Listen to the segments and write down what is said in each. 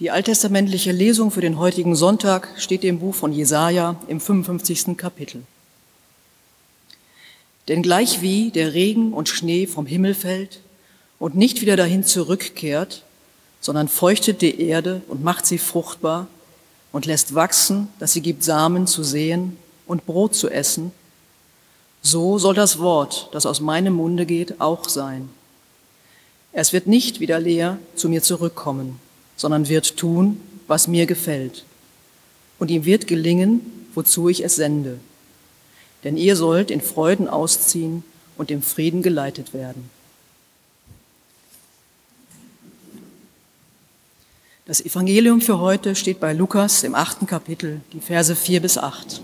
Die alttestamentliche Lesung für den heutigen Sonntag steht im Buch von Jesaja im 55. Kapitel. Denn gleich wie der Regen und Schnee vom Himmel fällt und nicht wieder dahin zurückkehrt, sondern feuchtet die Erde und macht sie fruchtbar und lässt wachsen, dass sie gibt Samen zu sehen und Brot zu essen, so soll das Wort, das aus meinem Munde geht, auch sein. Es wird nicht wieder leer zu mir zurückkommen, sondern wird tun, was mir gefällt. Und ihm wird gelingen, wozu ich es sende. Denn ihr sollt in Freuden ausziehen und im Frieden geleitet werden. Das Evangelium für heute steht bei Lukas im achten Kapitel, die Verse vier bis acht.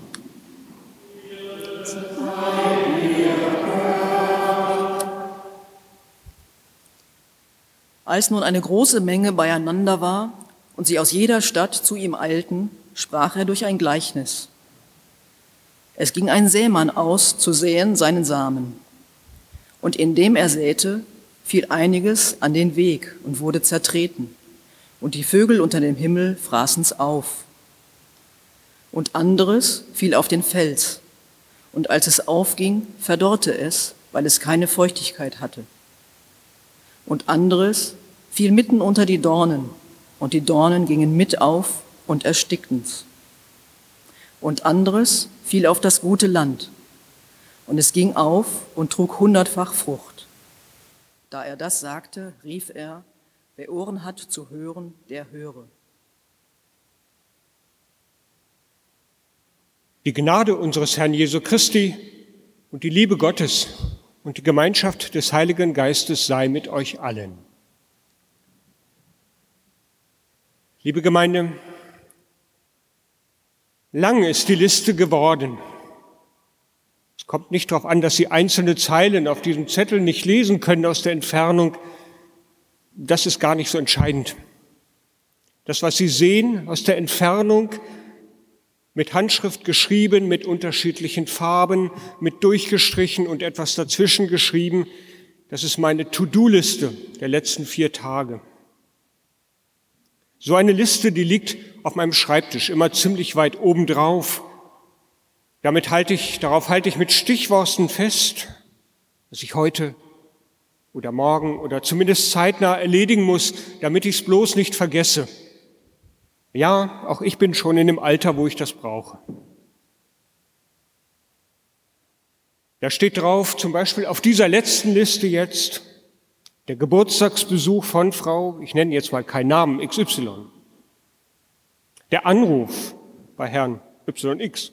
Als nun eine große Menge beieinander war und sie aus jeder Stadt zu ihm eilten, sprach er durch ein Gleichnis. Es ging ein Sämann aus, zu säen seinen Samen. Und indem er säte, fiel einiges an den Weg und wurde zertreten. Und die Vögel unter dem Himmel fraßen's auf. Und anderes fiel auf den Fels. Und als es aufging, verdorrte es, weil es keine Feuchtigkeit hatte und anderes fiel mitten unter die Dornen, und die Dornen gingen mit auf und erstickten's. Und anderes fiel auf das gute Land, und es ging auf und trug hundertfach Frucht. Da er das sagte, rief er, wer Ohren hat zu hören, der höre. Die Gnade unseres Herrn Jesu Christi und die Liebe Gottes und die Gemeinschaft des Heiligen Geistes sei mit euch allen. Liebe Gemeinde, lang ist die Liste geworden. Es kommt nicht darauf an, dass Sie einzelne Zeilen auf diesem Zettel nicht lesen können aus der Entfernung. Das ist gar nicht so entscheidend. Das, was Sie sehen aus der Entfernung, mit Handschrift geschrieben, mit unterschiedlichen Farben, mit durchgestrichen und etwas dazwischen geschrieben. Das ist meine To-Do-Liste der letzten vier Tage. So eine Liste, die liegt auf meinem Schreibtisch immer ziemlich weit oben drauf. Damit halte ich, darauf halte ich mit Stichworten fest, was ich heute oder morgen oder zumindest zeitnah erledigen muss, damit ich es bloß nicht vergesse. Ja, auch ich bin schon in dem Alter, wo ich das brauche. Da steht drauf, zum Beispiel auf dieser letzten Liste jetzt, der Geburtstagsbesuch von Frau, ich nenne jetzt mal keinen Namen, XY. Der Anruf bei Herrn YX.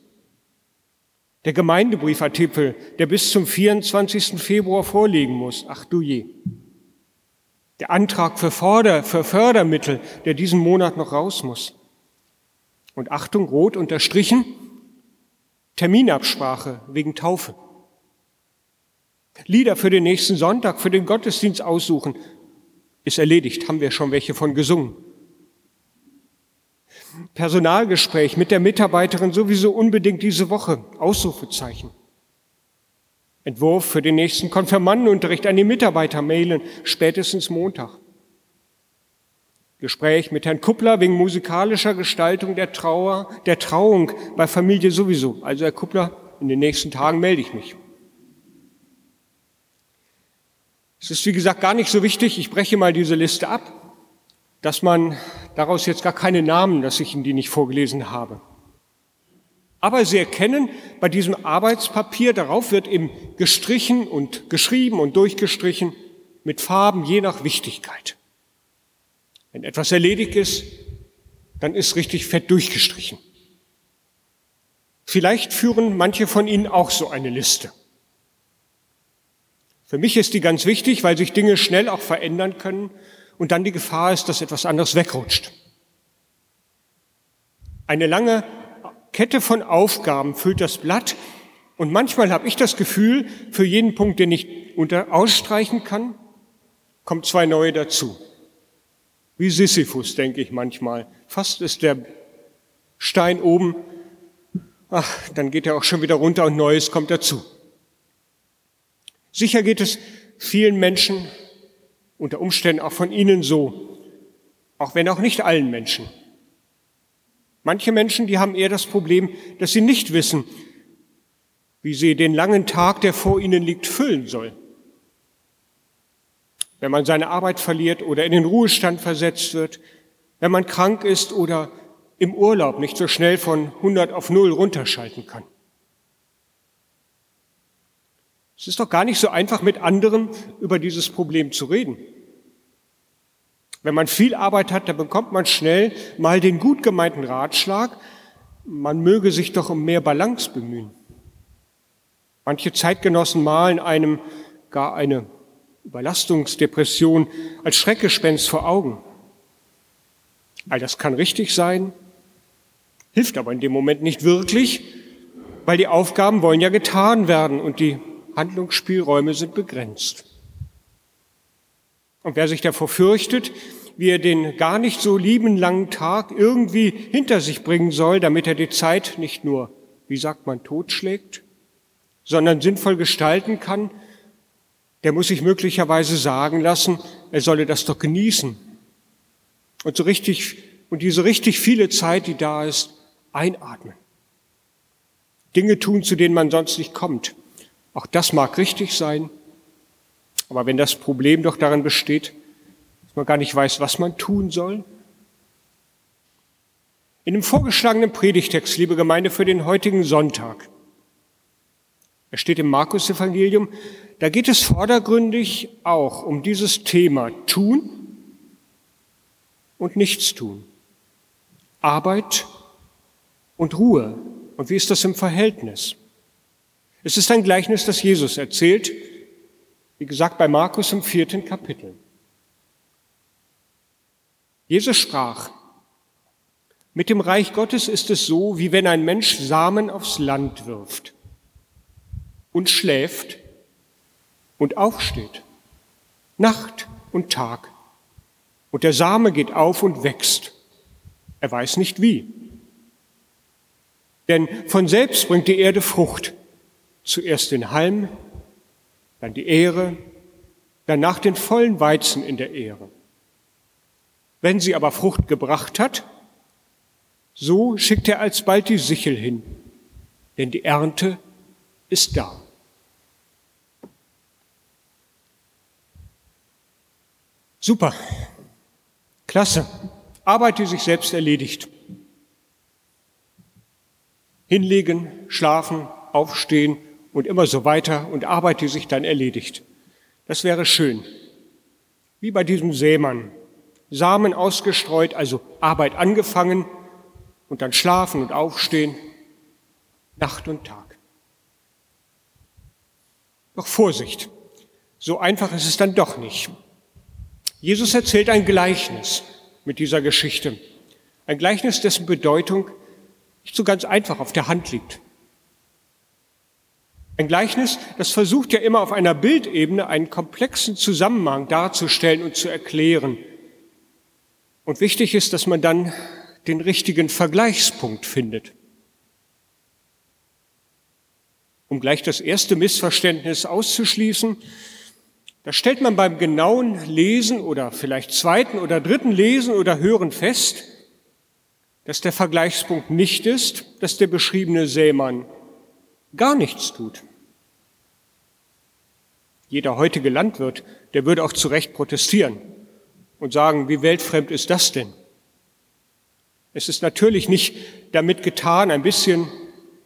Der Gemeindebriefartikel, der bis zum 24. Februar vorliegen muss. Ach du je. Der Antrag für, Förder, für Fördermittel, der diesen Monat noch raus muss. Und Achtung, rot unterstrichen, Terminabsprache wegen Taufe. Lieder für den nächsten Sonntag, für den Gottesdienst aussuchen, ist erledigt, haben wir schon welche von gesungen. Personalgespräch mit der Mitarbeiterin sowieso unbedingt diese Woche, Ausrufezeichen. Entwurf für den nächsten Konfirmandenunterricht an die Mitarbeiter mailen, spätestens Montag. Gespräch mit Herrn Kuppler wegen musikalischer Gestaltung der Trauer, der Trauung bei Familie sowieso. Also Herr Kuppler, in den nächsten Tagen melde ich mich. Es ist wie gesagt gar nicht so wichtig, ich breche mal diese Liste ab, dass man daraus jetzt gar keine Namen, dass ich Ihnen die nicht vorgelesen habe. Aber Sie erkennen bei diesem Arbeitspapier, darauf wird eben gestrichen und geschrieben und durchgestrichen mit Farben je nach Wichtigkeit. Wenn etwas erledigt ist, dann ist richtig fett durchgestrichen. Vielleicht führen manche von Ihnen auch so eine Liste. Für mich ist die ganz wichtig, weil sich Dinge schnell auch verändern können und dann die Gefahr ist, dass etwas anderes wegrutscht. Eine lange Kette von Aufgaben füllt das Blatt und manchmal habe ich das Gefühl, für jeden Punkt, den ich unter ausstreichen kann, kommt zwei neue dazu. Wie Sisyphus, denke ich manchmal. Fast ist der Stein oben, ach, dann geht er auch schon wieder runter und Neues kommt dazu. Sicher geht es vielen Menschen, unter Umständen auch von Ihnen so, Auch wenn auch nicht allen Menschen. Manche Menschen, die haben eher das Problem, dass sie nicht wissen, wie sie den langen Tag, der vor ihnen liegt, füllen sollen. Wenn man seine Arbeit verliert oder in den Ruhestand versetzt wird, wenn man krank ist oder im Urlaub nicht so schnell von 100 auf 0 runterschalten kann. Es ist doch gar nicht so einfach, mit anderen über dieses Problem zu reden. Wenn man viel Arbeit hat, dann bekommt man schnell mal den gut gemeinten Ratschlag, man möge sich doch um mehr Balance bemühen. Manche Zeitgenossen malen einem gar eine Überlastungsdepression als Schreckgespenst vor Augen. All das kann richtig sein, hilft aber in dem Moment nicht wirklich, weil die Aufgaben wollen ja getan werden und die Handlungsspielräume sind begrenzt. Und wer sich davor fürchtet, wie er den gar nicht so lieben langen Tag irgendwie hinter sich bringen soll, damit er die Zeit nicht nur, wie sagt man, totschlägt, sondern sinnvoll gestalten kann, der muss sich möglicherweise sagen lassen, er solle das doch genießen. Und so richtig, und diese richtig viele Zeit, die da ist, einatmen. Dinge tun, zu denen man sonst nicht kommt. Auch das mag richtig sein, aber wenn das Problem doch darin besteht, dass man gar nicht weiß, was man tun soll. In dem vorgeschlagenen Predigtext, liebe Gemeinde, für den heutigen Sonntag, er steht im Markus-Evangelium, da geht es vordergründig auch um dieses Thema tun und nichts tun. Arbeit und Ruhe. Und wie ist das im Verhältnis? Es ist ein Gleichnis, das Jesus erzählt, wie gesagt bei Markus im vierten Kapitel. Jesus sprach, mit dem Reich Gottes ist es so, wie wenn ein Mensch Samen aufs Land wirft und schläft und aufsteht, Nacht und Tag. Und der Same geht auf und wächst. Er weiß nicht wie. Denn von selbst bringt die Erde Frucht. Zuerst den Halm, dann die Ehre, danach den vollen Weizen in der Ehre. Wenn sie aber Frucht gebracht hat, so schickt er alsbald die Sichel hin, denn die Ernte ist da. Super, klasse, Arbeit, die sich selbst erledigt. Hinlegen, schlafen, aufstehen, und immer so weiter und Arbeit, die sich dann erledigt. Das wäre schön. Wie bei diesem Sämann. Samen ausgestreut, also Arbeit angefangen und dann schlafen und aufstehen, Nacht und Tag. Doch Vorsicht, so einfach ist es dann doch nicht. Jesus erzählt ein Gleichnis mit dieser Geschichte. Ein Gleichnis, dessen Bedeutung nicht so ganz einfach auf der Hand liegt. Ein Gleichnis, das versucht ja immer auf einer Bildebene einen komplexen Zusammenhang darzustellen und zu erklären. Und wichtig ist, dass man dann den richtigen Vergleichspunkt findet. Um gleich das erste Missverständnis auszuschließen, da stellt man beim genauen Lesen oder vielleicht zweiten oder dritten Lesen oder Hören fest, dass der Vergleichspunkt nicht ist, dass der beschriebene Sämann gar nichts tut. Jeder heutige Landwirt, der würde auch zu Recht protestieren und sagen, wie weltfremd ist das denn? Es ist natürlich nicht damit getan, ein bisschen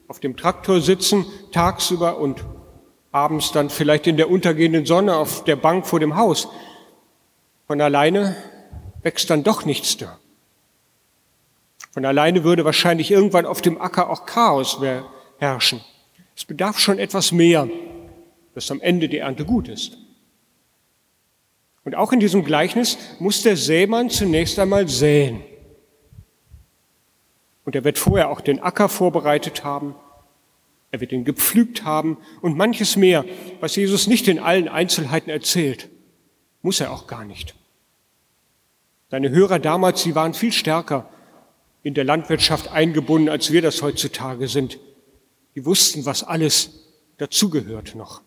auf dem Traktor sitzen, tagsüber und abends dann vielleicht in der untergehenden Sonne auf der Bank vor dem Haus. Von alleine wächst dann doch nichts da. Von alleine würde wahrscheinlich irgendwann auf dem Acker auch Chaos herrschen. Es bedarf schon etwas mehr, dass am Ende die Ernte gut ist. Und auch in diesem Gleichnis muss der Sämann zunächst einmal säen. Und er wird vorher auch den Acker vorbereitet haben, er wird ihn gepflügt haben und manches mehr, was Jesus nicht in allen Einzelheiten erzählt. Muss er auch gar nicht. Seine Hörer damals, sie waren viel stärker in der Landwirtschaft eingebunden, als wir das heutzutage sind. Die wussten, was alles dazugehört noch.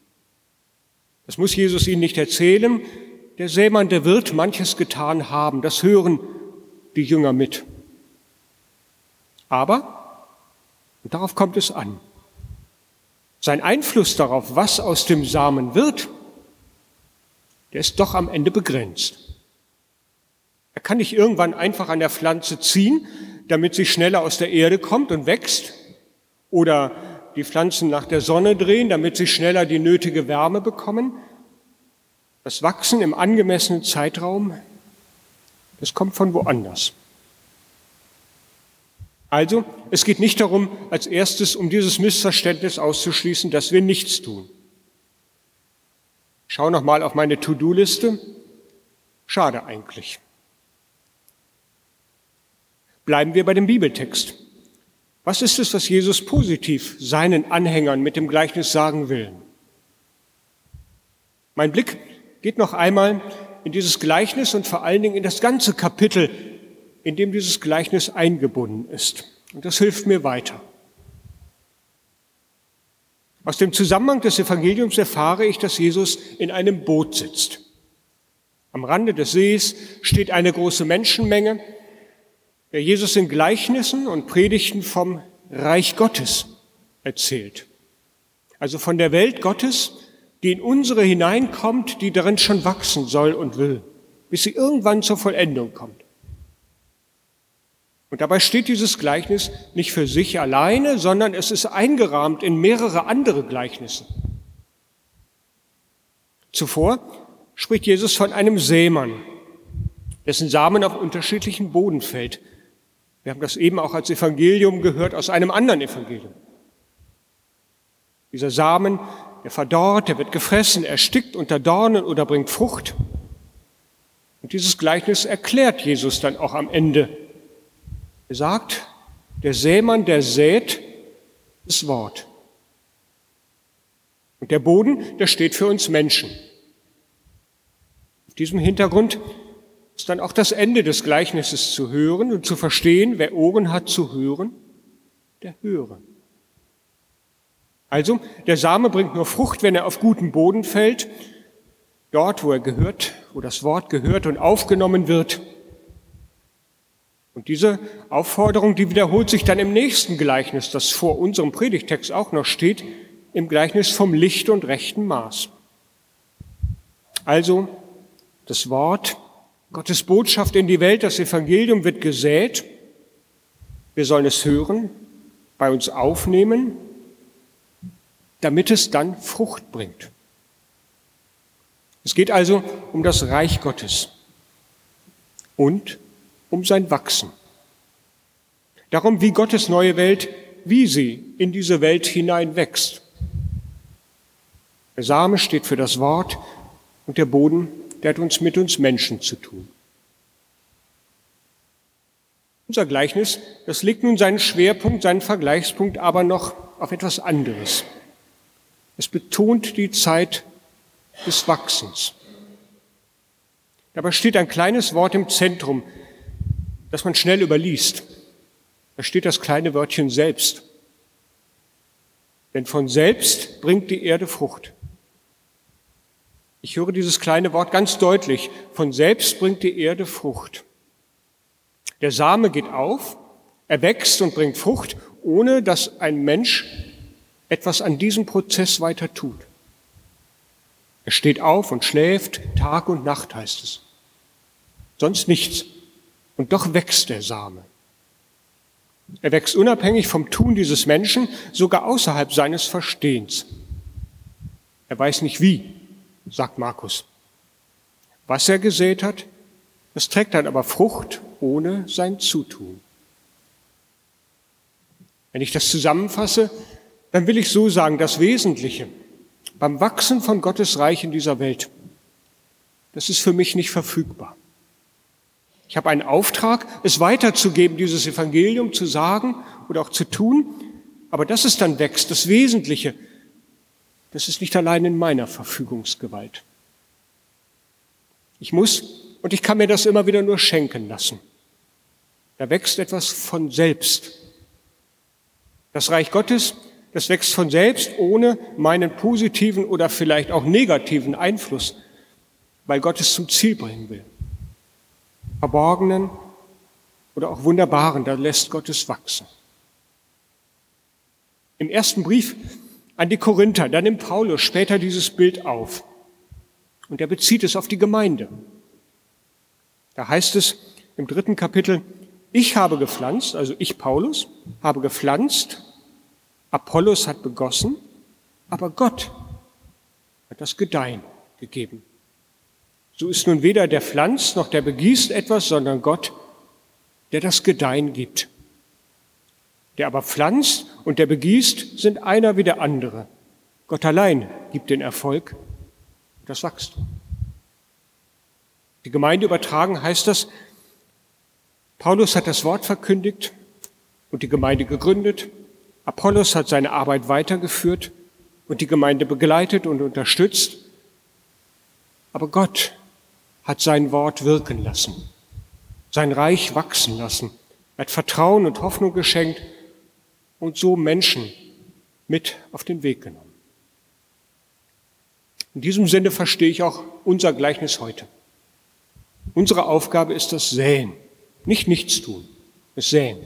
Das muss Jesus ihnen nicht erzählen. Der Sämann, der wird manches getan haben. Das hören die Jünger mit. Aber, und darauf kommt es an, sein Einfluss darauf, was aus dem Samen wird, der ist doch am Ende begrenzt. Er kann nicht irgendwann einfach an der Pflanze ziehen, damit sie schneller aus der Erde kommt und wächst, oder die Pflanzen nach der Sonne drehen, damit sie schneller die nötige Wärme bekommen. Das Wachsen im angemessenen Zeitraum, das kommt von woanders. Also, es geht nicht darum, als erstes um dieses Missverständnis auszuschließen, dass wir nichts tun. Schau noch mal auf meine To-Do-Liste. Schade eigentlich. Bleiben wir bei dem Bibeltext. Was ist es, was Jesus positiv seinen Anhängern mit dem Gleichnis sagen will? Mein Blick geht noch einmal in dieses Gleichnis und vor allen Dingen in das ganze Kapitel in dem dieses Gleichnis eingebunden ist. Und das hilft mir weiter. Aus dem Zusammenhang des Evangeliums erfahre ich, dass Jesus in einem Boot sitzt. Am Rande des Sees steht eine große Menschenmenge, der Jesus in Gleichnissen und Predigten vom Reich Gottes erzählt. Also von der Welt Gottes, die in unsere hineinkommt, die darin schon wachsen soll und will, bis sie irgendwann zur Vollendung kommt. Und dabei steht dieses Gleichnis nicht für sich alleine, sondern es ist eingerahmt in mehrere andere Gleichnisse. Zuvor spricht Jesus von einem Sämann, dessen Samen auf unterschiedlichen Boden fällt. Wir haben das eben auch als Evangelium gehört aus einem anderen Evangelium. Dieser Samen, der verdorrt, der wird gefressen, erstickt unter Dornen oder bringt Frucht. Und dieses Gleichnis erklärt Jesus dann auch am Ende er sagt, der Sämann, der sät, das Wort. Und der Boden, der steht für uns Menschen. Auf diesem Hintergrund ist dann auch das Ende des Gleichnisses zu hören und zu verstehen, wer Ohren hat zu hören, der höre. Also, der Same bringt nur Frucht, wenn er auf guten Boden fällt, dort, wo er gehört, wo das Wort gehört und aufgenommen wird, und diese Aufforderung, die wiederholt sich dann im nächsten Gleichnis, das vor unserem Predigtext auch noch steht, im Gleichnis vom Licht und rechten Maß. Also das Wort, Gottes Botschaft in die Welt, das Evangelium wird gesät. Wir sollen es hören, bei uns aufnehmen, damit es dann Frucht bringt. Es geht also um das Reich Gottes und um sein Wachsen. Darum, wie Gottes neue Welt, wie sie in diese Welt hinein wächst. Der Same steht für das Wort und der Boden, der hat uns mit uns Menschen zu tun. Unser Gleichnis, das legt nun seinen Schwerpunkt, seinen Vergleichspunkt aber noch auf etwas anderes. Es betont die Zeit des Wachsens. Dabei steht ein kleines Wort im Zentrum, das man schnell überliest. Da steht das kleine Wörtchen selbst. Denn von selbst bringt die Erde Frucht. Ich höre dieses kleine Wort ganz deutlich. Von selbst bringt die Erde Frucht. Der Same geht auf, er wächst und bringt Frucht, ohne dass ein Mensch etwas an diesem Prozess weiter tut. Er steht auf und schläft, Tag und Nacht heißt es. Sonst nichts. Und doch wächst der Same. Er wächst unabhängig vom Tun dieses Menschen, sogar außerhalb seines Verstehens. Er weiß nicht wie, sagt Markus. Was er gesät hat, das trägt dann aber Frucht ohne sein Zutun. Wenn ich das zusammenfasse, dann will ich so sagen, das Wesentliche beim Wachsen von Gottes Reich in dieser Welt, das ist für mich nicht verfügbar. Ich habe einen Auftrag, es weiterzugeben, dieses Evangelium zu sagen oder auch zu tun. Aber dass es dann wächst, das Wesentliche, das ist nicht allein in meiner Verfügungsgewalt. Ich muss und ich kann mir das immer wieder nur schenken lassen. Da wächst etwas von selbst. Das Reich Gottes, das wächst von selbst ohne meinen positiven oder vielleicht auch negativen Einfluss, weil Gott es zum Ziel bringen will verborgenen oder auch Wunderbaren, da lässt Gott es wachsen. Im ersten Brief an die Korinther, da nimmt Paulus später dieses Bild auf und er bezieht es auf die Gemeinde. Da heißt es im dritten Kapitel, ich habe gepflanzt, also ich Paulus, habe gepflanzt, Apollos hat begossen, aber Gott hat das Gedeihen gegeben. So ist nun weder der pflanzt noch der begießt etwas, sondern Gott, der das Gedeihen gibt. Der aber pflanzt und der begießt sind einer wie der andere. Gott allein gibt den Erfolg und das Wachstum. Die Gemeinde übertragen heißt das, Paulus hat das Wort verkündigt und die Gemeinde gegründet. Apollos hat seine Arbeit weitergeführt und die Gemeinde begleitet und unterstützt. Aber Gott hat sein Wort wirken lassen, sein Reich wachsen lassen. Hat Vertrauen und Hoffnung geschenkt und so Menschen mit auf den Weg genommen. In diesem Sinne verstehe ich auch unser Gleichnis heute. Unsere Aufgabe ist das Säen, nicht nichts tun, das Säen.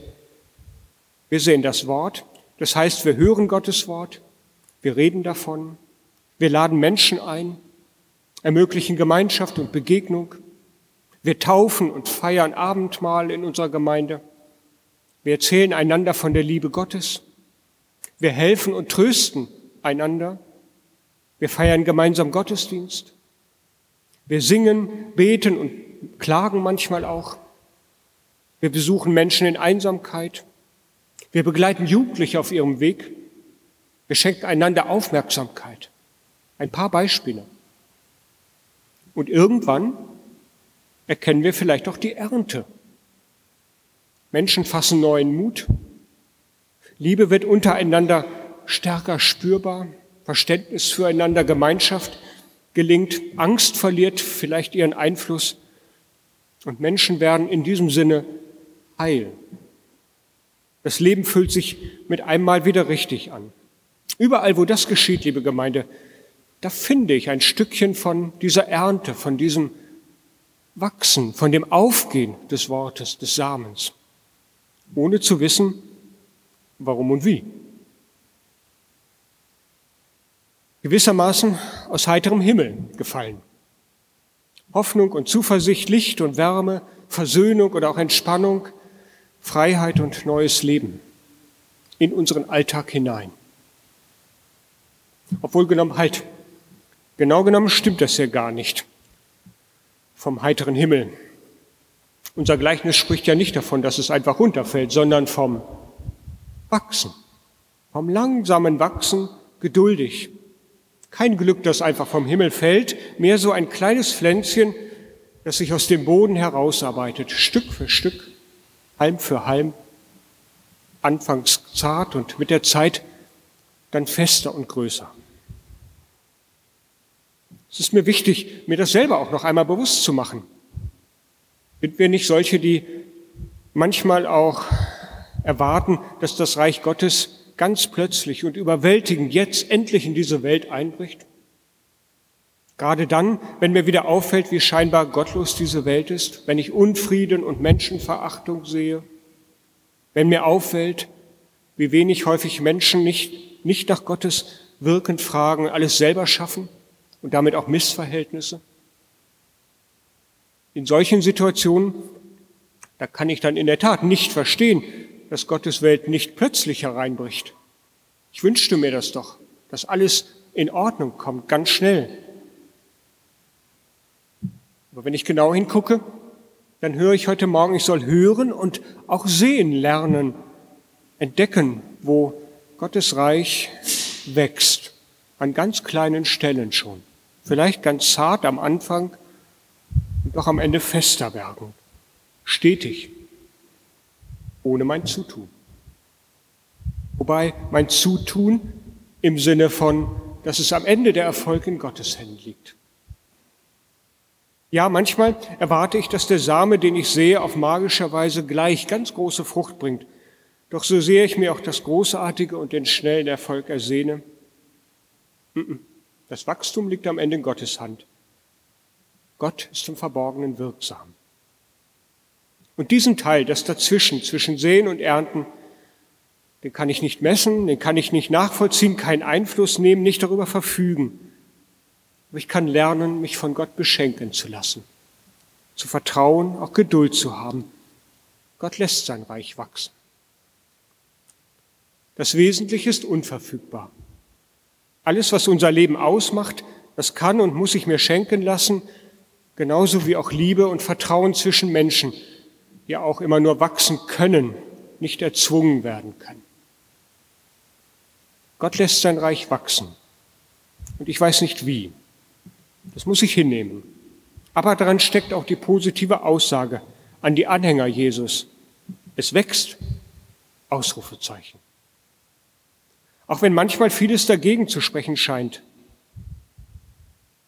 Wir sehen das Wort, das heißt, wir hören Gottes Wort, wir reden davon, wir laden Menschen ein, ermöglichen Gemeinschaft und Begegnung, wir taufen und feiern Abendmahl in unserer Gemeinde, wir erzählen einander von der Liebe Gottes, wir helfen und trösten einander, wir feiern gemeinsam Gottesdienst, wir singen, beten und klagen manchmal auch. Wir besuchen Menschen in Einsamkeit. Wir begleiten Jugendliche auf ihrem Weg. Wir schenken einander Aufmerksamkeit. Ein paar Beispiele. Und irgendwann erkennen wir vielleicht auch die Ernte. Menschen fassen neuen Mut. Liebe wird untereinander stärker spürbar. Verständnis füreinander, Gemeinschaft gelingt. Angst verliert vielleicht ihren Einfluss. Und Menschen werden in diesem Sinne heil. Das Leben fühlt sich mit einmal wieder richtig an. Überall, wo das geschieht, liebe Gemeinde, da finde ich ein Stückchen von dieser Ernte, von diesem Wachsen, von dem Aufgehen des Wortes, des Samens, ohne zu wissen, warum und wie. Gewissermaßen aus heiterem Himmel gefallen. Hoffnung und Zuversicht, Licht und Wärme, Versöhnung oder auch Entspannung, Freiheit und neues Leben in unseren Alltag hinein. Obwohl genommen, halt, genau genommen stimmt das ja gar nicht vom heiteren Himmel. Unser Gleichnis spricht ja nicht davon, dass es einfach runterfällt, sondern vom Wachsen, vom langsamen Wachsen, geduldig, kein Glück, das einfach vom Himmel fällt, mehr so ein kleines Pflänzchen, das sich aus dem Boden herausarbeitet, Stück für Stück, Halm für Halm, anfangs zart und mit der Zeit dann fester und größer. Es ist mir wichtig, mir das selber auch noch einmal bewusst zu machen. Sind wir nicht solche, die manchmal auch erwarten, dass das Reich Gottes ganz plötzlich und überwältigend jetzt endlich in diese Welt einbricht? Gerade dann, wenn mir wieder auffällt, wie scheinbar gottlos diese Welt ist, wenn ich Unfrieden und Menschenverachtung sehe, wenn mir auffällt, wie wenig häufig Menschen nicht, nicht nach Gottes Wirken fragen, alles selber schaffen und damit auch Missverhältnisse. In solchen Situationen, da kann ich dann in der Tat nicht verstehen, dass Gottes Welt nicht plötzlich hereinbricht. Ich wünschte mir das doch, dass alles in Ordnung kommt, ganz schnell. Aber wenn ich genau hingucke, dann höre ich heute Morgen, ich soll hören und auch sehen lernen, entdecken, wo Gottes Reich wächst, an ganz kleinen Stellen schon. Vielleicht ganz zart am Anfang und doch am Ende fester werden, stetig ohne mein Zutun. Wobei mein Zutun im Sinne von, dass es am Ende der Erfolg in Gottes Händen liegt. Ja, manchmal erwarte ich, dass der Same, den ich sehe, auf magischer Weise gleich ganz große Frucht bringt. Doch so sehe ich mir auch das Großartige und den schnellen Erfolg ersehne. Das Wachstum liegt am Ende in Gottes Hand. Gott ist im Verborgenen wirksam. Und diesen Teil, das dazwischen, zwischen Sehen und Ernten, den kann ich nicht messen, den kann ich nicht nachvollziehen, keinen Einfluss nehmen, nicht darüber verfügen. Aber ich kann lernen, mich von Gott beschenken zu lassen, zu vertrauen, auch Geduld zu haben. Gott lässt sein Reich wachsen. Das Wesentliche ist unverfügbar. Alles, was unser Leben ausmacht, das kann und muss ich mir schenken lassen, genauso wie auch Liebe und Vertrauen zwischen Menschen, die auch immer nur wachsen können, nicht erzwungen werden können. Gott lässt sein Reich wachsen. Und ich weiß nicht wie. Das muss ich hinnehmen. Aber daran steckt auch die positive Aussage an die Anhänger Jesus. Es wächst, Ausrufezeichen. Auch wenn manchmal vieles dagegen zu sprechen scheint.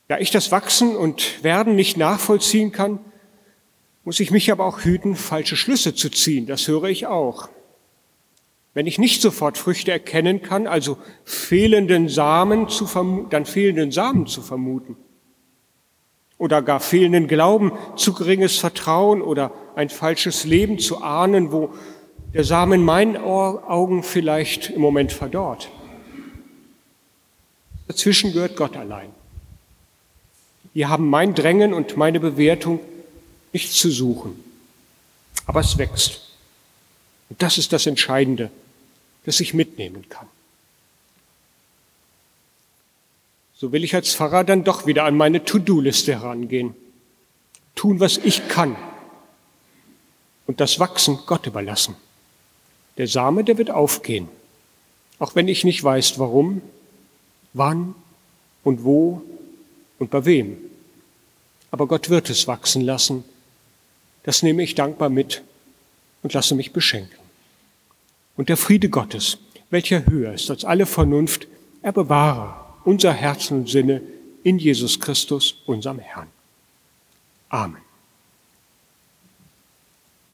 Da ich das Wachsen und Werden nicht nachvollziehen kann, muss ich mich aber auch hüten, falsche Schlüsse zu ziehen. Das höre ich auch. Wenn ich nicht sofort Früchte erkennen kann, also fehlenden Samen zu dann fehlenden Samen zu vermuten. Oder gar fehlenden Glauben, zu geringes Vertrauen oder ein falsches Leben zu ahnen, wo der Samen in meinen Augen vielleicht im Moment verdorrt. Dazwischen gehört Gott allein. Wir haben mein Drängen und meine Bewertung nicht zu suchen. Aber es wächst. Und das ist das Entscheidende das ich mitnehmen kann. So will ich als Pfarrer dann doch wieder an meine To-Do-Liste herangehen. Tun, was ich kann. Und das Wachsen Gott überlassen. Der Same, der wird aufgehen. Auch wenn ich nicht weiß, warum, wann und wo und bei wem. Aber Gott wird es wachsen lassen. Das nehme ich dankbar mit und lasse mich beschenken. Und der Friede Gottes, welcher höher ist als alle Vernunft, er bewahre unser Herzen und Sinne in Jesus Christus, unserem Herrn. Amen.